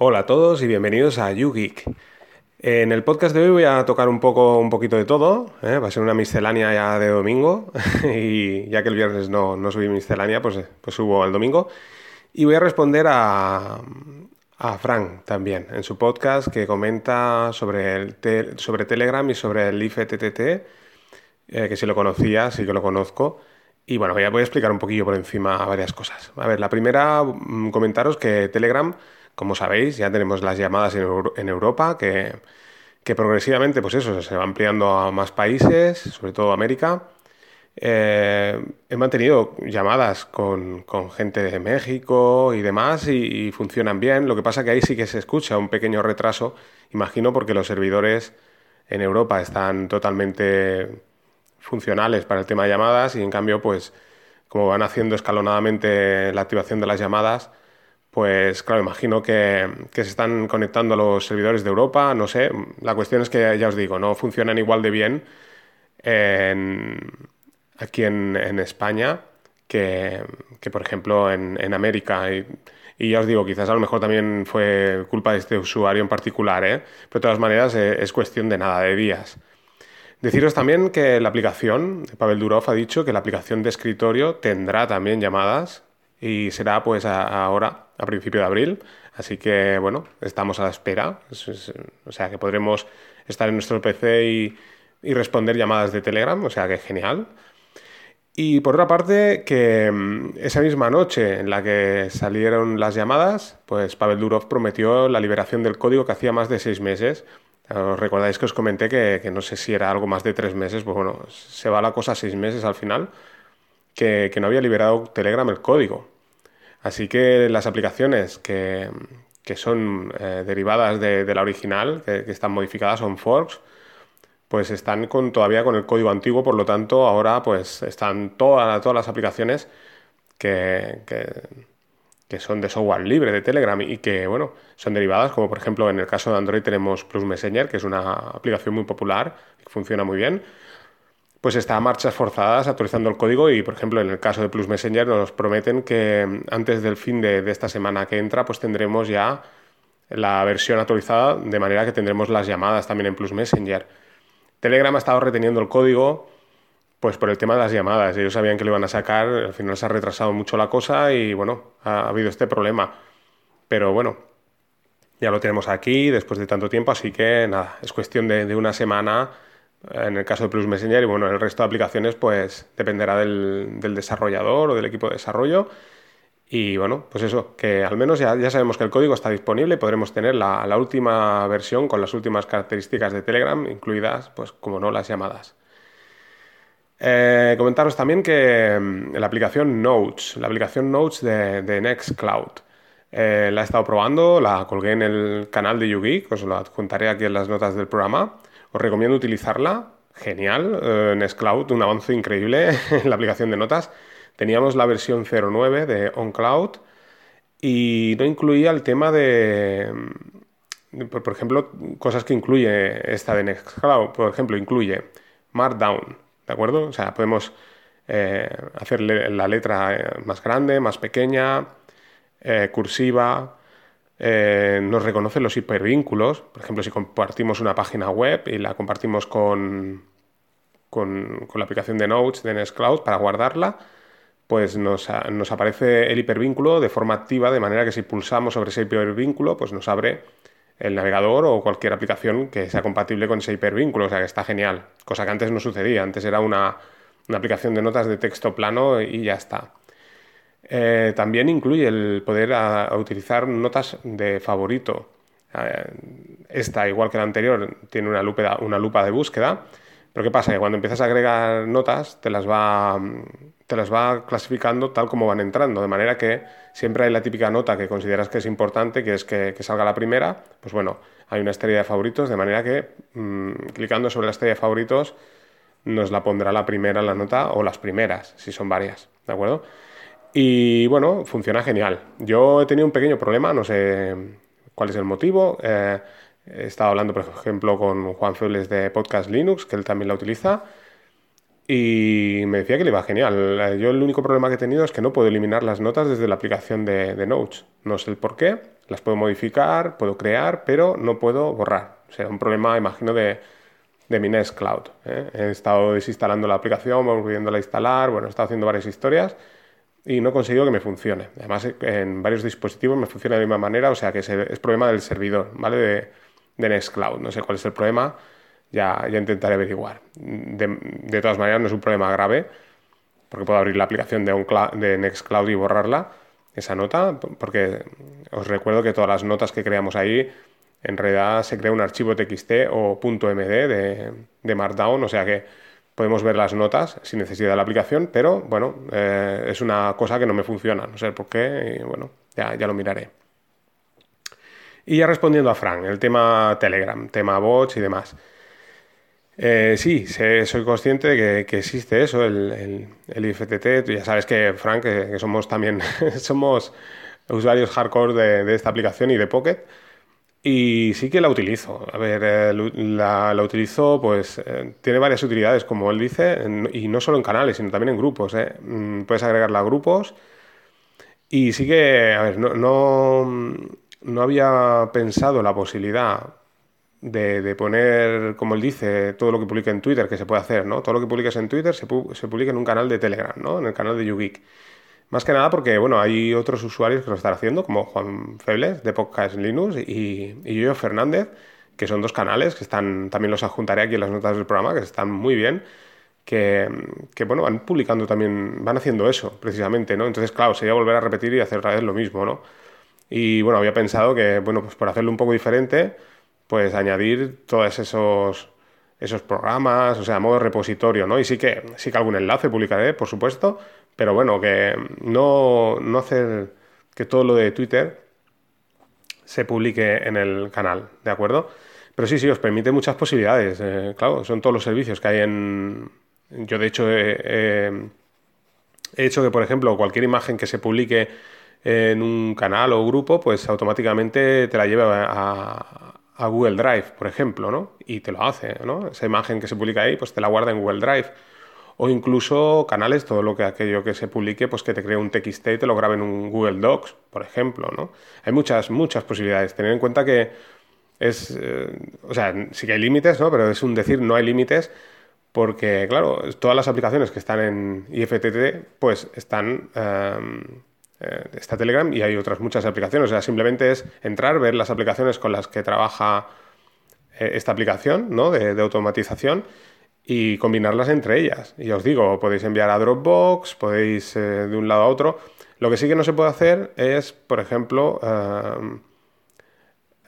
Hola a todos y bienvenidos a YouGeek. En el podcast de hoy voy a tocar un poco, un poquito de todo. ¿eh? Va a ser una miscelánea ya de domingo y ya que el viernes no, no subí miscelánea, pues, pues subo el domingo. Y voy a responder a, a Frank también en su podcast que comenta sobre, el sobre Telegram y sobre el IFTTT, eh, que si lo conocía, sí que lo conozco. Y bueno, voy a, voy a explicar un poquillo por encima varias cosas. A ver, la primera, mm, comentaros que Telegram como sabéis, ya tenemos las llamadas en, Europa que, progresivamente, pues eso, se va ampliando a más países, sobre todo América. Eh, he mantenido llamadas con, gente de México y demás y, funcionan bien. Lo que pasa que ahí sí que se escucha un pequeño retraso, imagino porque los servidores en Europa están totalmente funcionales para el tema de llamadas y en cambio, pues como van haciendo escalonadamente la activación de las llamadas, pues claro, imagino que, se están conectando a los servidores de Europa, no sé. La cuestión es que ya os digo, no funcionan igual de bien aquí en, España que, por ejemplo en, América. Y, ya os digo, quizás a lo mejor también fue culpa de este usuario en particular, ¿eh? pero de todas maneras eh, es cuestión de nada, de días. Deciros también que la aplicación, Pavel Durov ha dicho que la aplicación de escritorio tendrá también llamadas y será pues ahora, a principio de abril. Así que bueno, estamos a la espera. o sea que podremos estar en nuestro PC y, responder llamadas de Telegram, o sea que genial. Y por otra parte, que mm, esa misma noche en la que salieron las llamadas, pues Pavel Durov prometió la liberación del código que hacía más de seis meses. ¿Os recordáis que os comenté que, no sé si era algo más de tres meses? Pues bueno, se va la cosa seis meses al final que, no había liberado Telegram el código. Así que las aplicaciones que, son eh, derivadas de, la original, que, están modificadas, son forks, pues están con, todavía con el código antiguo, por lo tanto ahora pues están todas, todas las aplicaciones que, que, son de software libre de Telegram y que bueno, son derivadas, como por ejemplo en el caso de Android tenemos Plus Messenger, que es una aplicación muy popular que funciona muy bien pues está a marchas forzadas actualizando el código y, por ejemplo, en el caso de Plus Messenger nos prometen que antes del fin de, esta semana que entra, pues tendremos ya la versión actualizada, de manera que tendremos las llamadas también en Plus Messenger. Telegram ha estado reteniendo el código pues por el tema de las llamadas. Ellos sabían que lo iban a sacar, al final se ha retrasado mucho la cosa y bueno, ha, habido este problema. Pero bueno, ya lo tenemos aquí después de tanto tiempo, así que nada, es cuestión de una semana en el caso de Plus Messenger y bueno, el resto de aplicaciones pues dependerá del, desarrollador o del equipo de desarrollo. Y bueno, pues eso, que al menos ya, ya sabemos que el código está disponible podremos tener la, última versión con las últimas características de Telegram, incluidas, pues como no, las llamadas. Eh, comentaros también que mm, la aplicación Notes, la aplicación Notes de, Nextcloud, eh, la he estado probando, la colgué en el canal de YouGeek, os lo adjuntaré aquí en las notas del programa. Os recomiendo utilizarla. Genial. Eh, Nextcloud, un avance increíble en la aplicación de notas. Teníamos la versión 09 de OnCloud y no incluía el tema de, por ejemplo, cosas que incluye esta de Nextcloud. Por ejemplo, incluye Markdown, ¿de acuerdo? O sea, podemos eh, hacer la letra eh, más grande, más pequeña, cursiva, eh, nos reconoce los hipervínculos. Por ejemplo, si compartimos una página web y la compartimos con, con, la aplicación de Notes de Nextcloud para guardarla, pues nos, aparece el hipervínculo de forma activa, de manera que si pulsamos sobre ese hipervínculo, pues nos abre el navegador o cualquier aplicación que sea compatible con ese hipervínculo. O sea que está genial. Cosa que antes no sucedía. Antes era una, una aplicación de notas de texto plano y ya está. Eh, también incluye el poder utilizar notas de favorito. Eh, esta, igual que la anterior, tiene una lupa, una lupa de búsqueda. Pero ¿qué pasa? Que cuando empiezas a agregar notas, te las va, te las va clasificando tal como van entrando. De manera que siempre hay la típica nota que consideras que es importante, que es que, salga la primera. Pues bueno, hay una estrella de favoritos, de manera que mm, clicando sobre la estrella de favoritos nos la pondrá la primera la nota o las primeras, si son varias. ¿De acuerdo? Y bueno, funciona genial. Yo he tenido un pequeño problema, no sé cuál es el motivo. Eh, he estado hablando, por ejemplo, con Juan Febles de Podcast Linux, que él también la utiliza, y me decía que le iba genial. Eh, yo el único problema que he tenido es que no puedo eliminar las notas desde la aplicación de, Notes. No sé el por qué. las puedo modificar, puedo crear, pero no puedo borrar. O sea, un problema, imagino, de, de mi Nextcloud. ¿eh? He estado desinstalando la aplicación, volviéndola a instalar, bueno, he estado haciendo varias historias y no he conseguido que me funcione. Además, en varios dispositivos me funciona de la misma manera, o sea que es, problema del servidor, ¿vale? De, de, Nextcloud. No sé cuál es el problema, ya, ya intentaré averiguar. De, todas maneras, no es un problema grave, porque puedo abrir la aplicación de, un de Nextcloud y borrarla, esa nota, porque os recuerdo que todas las notas que creamos ahí en realidad se crea un archivo TXT o .md de, de Markdown, o sea que podemos ver las notas sin necesidad de la aplicación, pero bueno, eh, es una cosa que no me funciona, no sé por qué, y bueno, ya, ya lo miraré. Y ya respondiendo a Frank, el tema Telegram, tema bots y demás. Eh, sí, soy consciente de que, existe eso, el, el, IFTT. Tú ya sabes que, Frank, que, somos también somos usuarios hardcore de, de, esta aplicación y de Pocket. Y sí que la utilizo. A ver, eh, la, la, utilizo, pues eh, tiene varias utilidades, como él dice, y no solo en canales, sino también en grupos. ¿eh? Mm, puedes agregarla a grupos. Y sí que, a ver, no, no, no había pensado la posibilidad de, de, poner, como él dice, todo lo que publica en Twitter, que se puede hacer, ¿no? Todo lo que publicas en Twitter se, se publica en un canal de Telegram, ¿no? En el canal de YouGeek. Más que nada porque, bueno, hay otros usuarios que lo están haciendo, como Juan Febles, de Podcast Linux, y, y yo, Fernández, que son dos canales que están, también los adjuntaré aquí en las notas del programa, que están muy bien, que, que, bueno, van publicando también, van haciendo eso, precisamente, ¿no? Entonces, claro, sería volver a repetir y hacer otra vez lo mismo, ¿no? Y, bueno, había pensado que, bueno, pues por hacerlo un poco diferente, pues añadir todos esos, esos programas, o sea, modo repositorio, ¿no? Y sí que, sí que algún enlace publicaré, por supuesto, pero bueno, que no, no hacer que todo lo de Twitter se publique en el canal, ¿de acuerdo? Pero sí, sí, os permite muchas posibilidades. Eh, claro, son todos los servicios que hay en... Yo de hecho he, hecho que, por ejemplo, cualquier imagen que se publique en un canal o grupo, pues automáticamente te la lleva a, a Google Drive, por ejemplo, ¿no? Y te lo hace, ¿no? Esa imagen que se publica ahí, pues te la guarda en Google Drive o incluso canales, todo lo que aquello que se publique, pues que te cree un TXT y te lo grabe en un Google Docs, por ejemplo, ¿no? Hay muchas, muchas posibilidades. Tener en cuenta que es, eh, o sea, sí que hay límites, ¿no? Pero es un decir, no hay límites, porque, claro, todas las aplicaciones que están en IFTT, pues están... Em, eh, está Telegram y hay otras muchas aplicaciones. O sea, simplemente es entrar, ver las aplicaciones con las que trabaja eh, esta aplicación ¿no? de, automatización y combinarlas entre ellas. Y os digo, podéis enviar a Dropbox, podéis eh, de un lado a otro. Lo que sí que no se puede hacer es, por ejemplo, eh,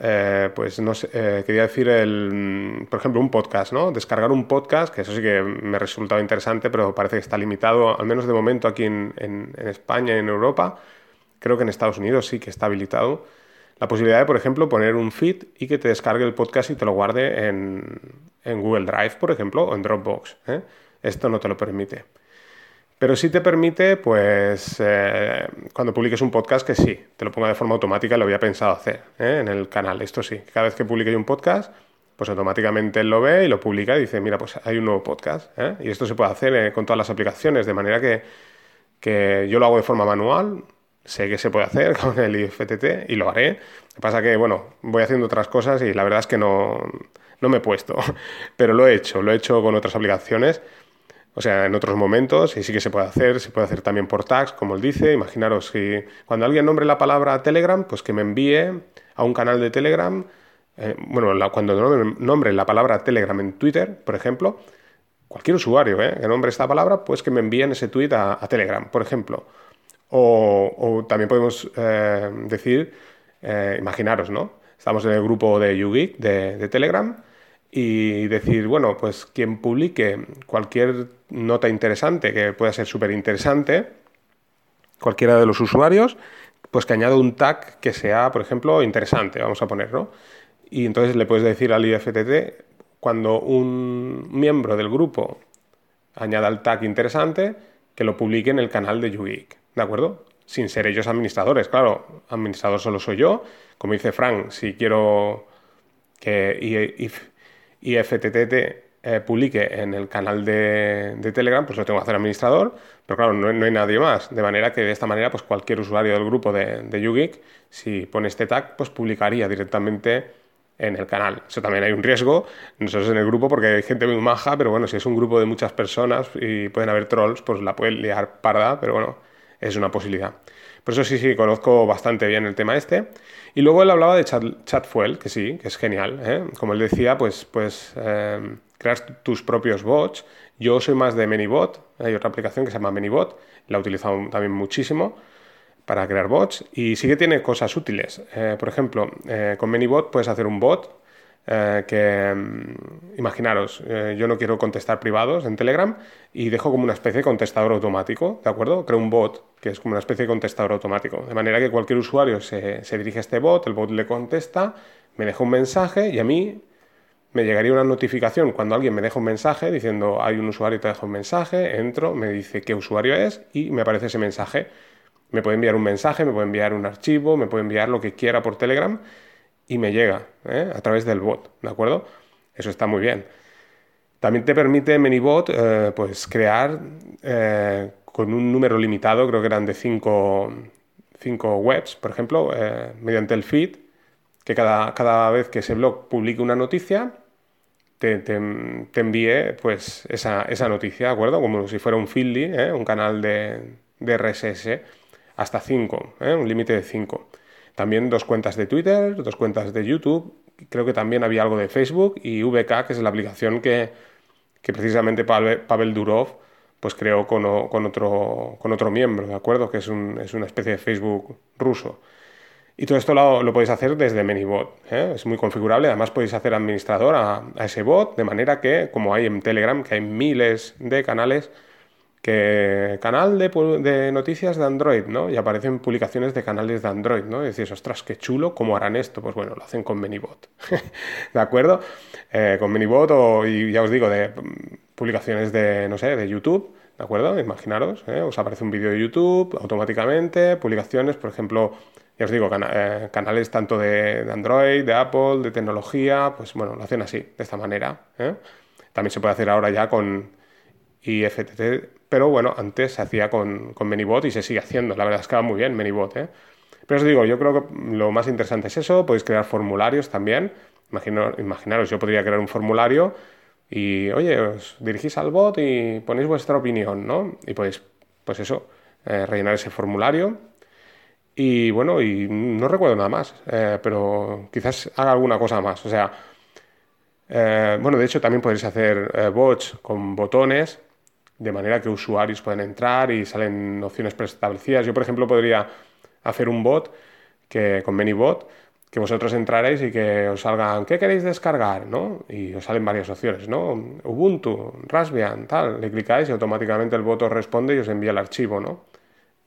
eh, pues no sé, quería decir, el, por ejemplo, un podcast, ¿no? Descargar un podcast, que eso sí que me ha resultado interesante, pero parece que está limitado, al menos de momento aquí en, en, en España y en Europa. Creo que en Estados Unidos sí que está habilitado la posibilidad de, por ejemplo, poner un feed y que te descargue el podcast y te lo guarde en, Google Drive, por ejemplo, o en Dropbox. ¿eh? Esto no te lo permite. Pero sí te permite, pues, eh, cuando publiques un podcast, que sí, te lo ponga de forma automática, lo había pensado hacer ¿eh? en el canal. Esto sí, cada vez que publique un podcast, pues automáticamente él lo ve y lo publica y dice, mira, pues hay un nuevo podcast. Y esto se puede hacer con todas las aplicaciones, de manera que, que yo lo hago de forma manual, sé que se puede hacer con el IFTT y lo haré. Lo que pasa que, bueno, voy haciendo otras cosas y la verdad es que no, no me he puesto, pero lo he hecho, lo he hecho con otras aplicaciones, o sea, en otros momentos y sí que se puede hacer, se puede hacer también por tags, como él dice. Imaginaros si cuando alguien nombre la palabra Telegram, pues que me envíe a un canal de Telegram, eh, bueno, cuando nombre la palabra Telegram en Twitter, por ejemplo, cualquier usuario eh, que nombre esta palabra, pues que me envíen ese tweet a, a Telegram, por ejemplo. O, también podemos eh, decir, eh, imaginaros, ¿no? Estamos en el grupo de YouGeek de, de, Telegram y decir, bueno, pues quien publique cualquier nota interesante, que pueda ser súper interesante, cualquiera de los usuarios, pues que añada un tag que sea, por ejemplo, interesante, vamos a poner, ¿no? Y entonces le puedes decir al IFTT, cuando un miembro del grupo añada el tag interesante, que lo publique en el canal de YouGeek. ¿De acuerdo? Sin ser ellos administradores, claro, administrador solo soy yo. Como dice Frank, si quiero que IFTTT eh, publique en el canal de, Telegram, pues lo tengo que hacer administrador, pero claro, no, hay nadie más. De manera que de esta manera, pues cualquier usuario del grupo de, de si pone este tag, pues publicaría directamente en el canal. Eso también hay un riesgo, nosotros en el grupo, porque hay gente muy maja, pero bueno, si es un grupo de muchas personas y pueden haber trolls, pues la pueden liar parda, pero bueno, es una posibilidad. Por eso sí, sí, conozco bastante bien el tema este. Y luego él hablaba de Chat, Chatfuel, que sí, que es genial. ¿eh? Como él decía, pues, pues eh, creas tus propios bots. Yo soy más de ManyBot, hay otra aplicación que se llama ManyBot, la he utilizado también muchísimo para crear bots y sí que tiene cosas útiles. Eh, por ejemplo, eh, con ManyBot puedes hacer un bot eh, que, mm, imaginaros, yo no quiero contestar privados en Telegram y dejo como una especie de contestador automático, ¿de acuerdo? Creo un bot que es como una especie de contestador automático, de manera que cualquier usuario se, se dirige a este bot, el bot le contesta, me deja un mensaje y a mí me llegaría una notificación cuando alguien me deja un mensaje diciendo hay un usuario y te deja un mensaje, entro, me dice qué usuario es y me aparece ese mensaje. Me puede enviar un mensaje, me puede enviar un archivo, me puede enviar lo que quiera por Telegram y me llega ¿eh? a través del bot, ¿de acuerdo? Eso está muy bien. También te permite ManyBot eh, pues crear eh, con un número limitado, creo que eran de cinco, webs, por ejemplo, mediante el feed, que cada, cada, vez que ese blog publique una noticia, te, envíe pues, esa, noticia, ¿de acuerdo? Como si fuera un Feedly, un canal de, de RSS hasta 5, ¿eh? un límite de 5. También dos cuentas de Twitter, dos cuentas de YouTube, creo que también había algo de Facebook y VK, que es la aplicación que, precisamente Pavel, Durov pues creó con, otro, con otro miembro, ¿de acuerdo? Que es, una especie de Facebook ruso. Y todo esto lo, podéis hacer desde ManyBot. ¿eh? Es muy configurable. Además, podéis hacer administrador a, a, ese bot, de manera que, como hay en Telegram, que hay miles de canales, que canal de, noticias de Android, ¿no? Y aparecen publicaciones de canales de Android, ¿no? Y decís, ostras, qué chulo, ¿cómo harán esto? Pues bueno, lo hacen con ManyBot, ¿de acuerdo? Eh, con ManyBot o, y ya os digo, de mm, publicaciones de, no sé, de YouTube, ¿de acuerdo? Imaginaros, ¿eh? os aparece un vídeo de YouTube automáticamente, publicaciones, por ejemplo, ya os digo, eh, canales tanto de, de, Android, de Apple, de tecnología, pues bueno, lo hacen así, de esta manera. También se puede hacer ahora ya con IFTT pero bueno, antes se hacía con, con ManyBot y se sigue haciendo. La verdad es que va muy bien ManyBot. ¿eh? Pero os digo, yo creo que lo más interesante es eso. Podéis crear formularios también. Imagino, imaginaros, yo podría crear un formulario y, oye, os dirigís al bot y ponéis vuestra opinión, ¿no? Y podéis, pues eso, eh, rellenar ese formulario. Y bueno, y no recuerdo nada más, eh, pero quizás haga alguna cosa más. O sea, eh, bueno, de hecho también podéis hacer bots con botones de manera que usuarios pueden entrar y salen opciones preestablecidas. Yo, por ejemplo, podría hacer un bot que, con ManyBot que vosotros entraréis y que os salgan, ¿qué queréis descargar? ¿no? Y os salen varias opciones, ¿no? Ubuntu, Raspbian, tal. Le clicáis y automáticamente el bot responde y os envía el archivo, ¿no?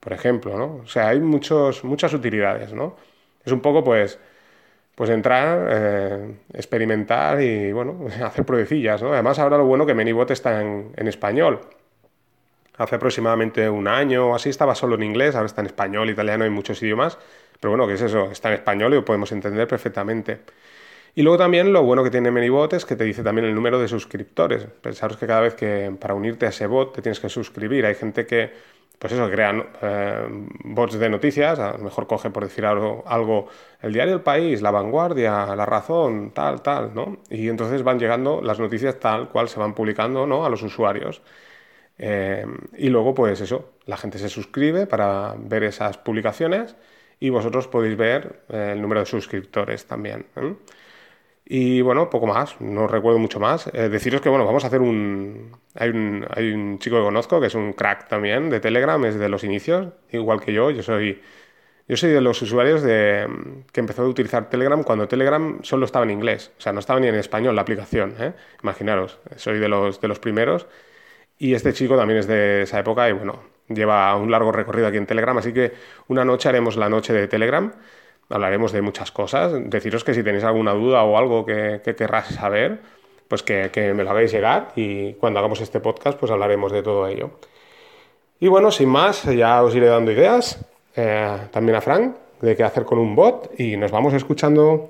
Por ejemplo, ¿no? O sea, hay muchos, muchas utilidades, ¿no? Es un poco, pues, pues entrar, eh, experimentar y, bueno, hacer pruebecillas, ¿no? Además, ahora lo bueno que ManyBot está en, en español hace aproximadamente un año o así estaba solo en inglés, ahora está en español, italiano y muchos idiomas, pero bueno, ¿qué es eso? Está en español y lo podemos entender perfectamente. Y luego también lo bueno que tiene ManyBot es que te dice también el número de suscriptores. Pensaros que cada vez que para unirte a ese bot te tienes que suscribir. Hay gente que, pues eso, crean eh, bots de noticias, a lo mejor coge por decir algo, el diario El País, La Vanguardia, La Razón, tal, tal, ¿no? Y entonces van llegando las noticias tal cual se van publicando, ¿no? A los usuarios. Eh, y luego, pues eso, la gente se suscribe para ver esas publicaciones y vosotros podéis ver eh, el número de suscriptores también. ¿Eh? Y bueno, poco más, no recuerdo mucho más. deciros que, bueno, vamos a hacer un hay, un... hay un chico que conozco que es un crack también de Telegram, es de los inicios, igual que yo. Yo soy, yo soy de los usuarios de, que empezó a utilizar Telegram cuando Telegram solo estaba en inglés, o sea, no estaba ni en español la aplicación. Imaginaros, soy de los, de los primeros y este chico también es de esa época y bueno, lleva un largo recorrido aquí en Telegram, así que una noche haremos la noche de Telegram, hablaremos de muchas cosas, deciros que si tenéis alguna duda o algo que, que saber, pues que, me lo hagáis llegar y cuando hagamos este podcast pues hablaremos de todo ello. Y bueno, sin más, ya os iré dando ideas, eh, también a Frank, de qué hacer con un bot y nos vamos escuchando.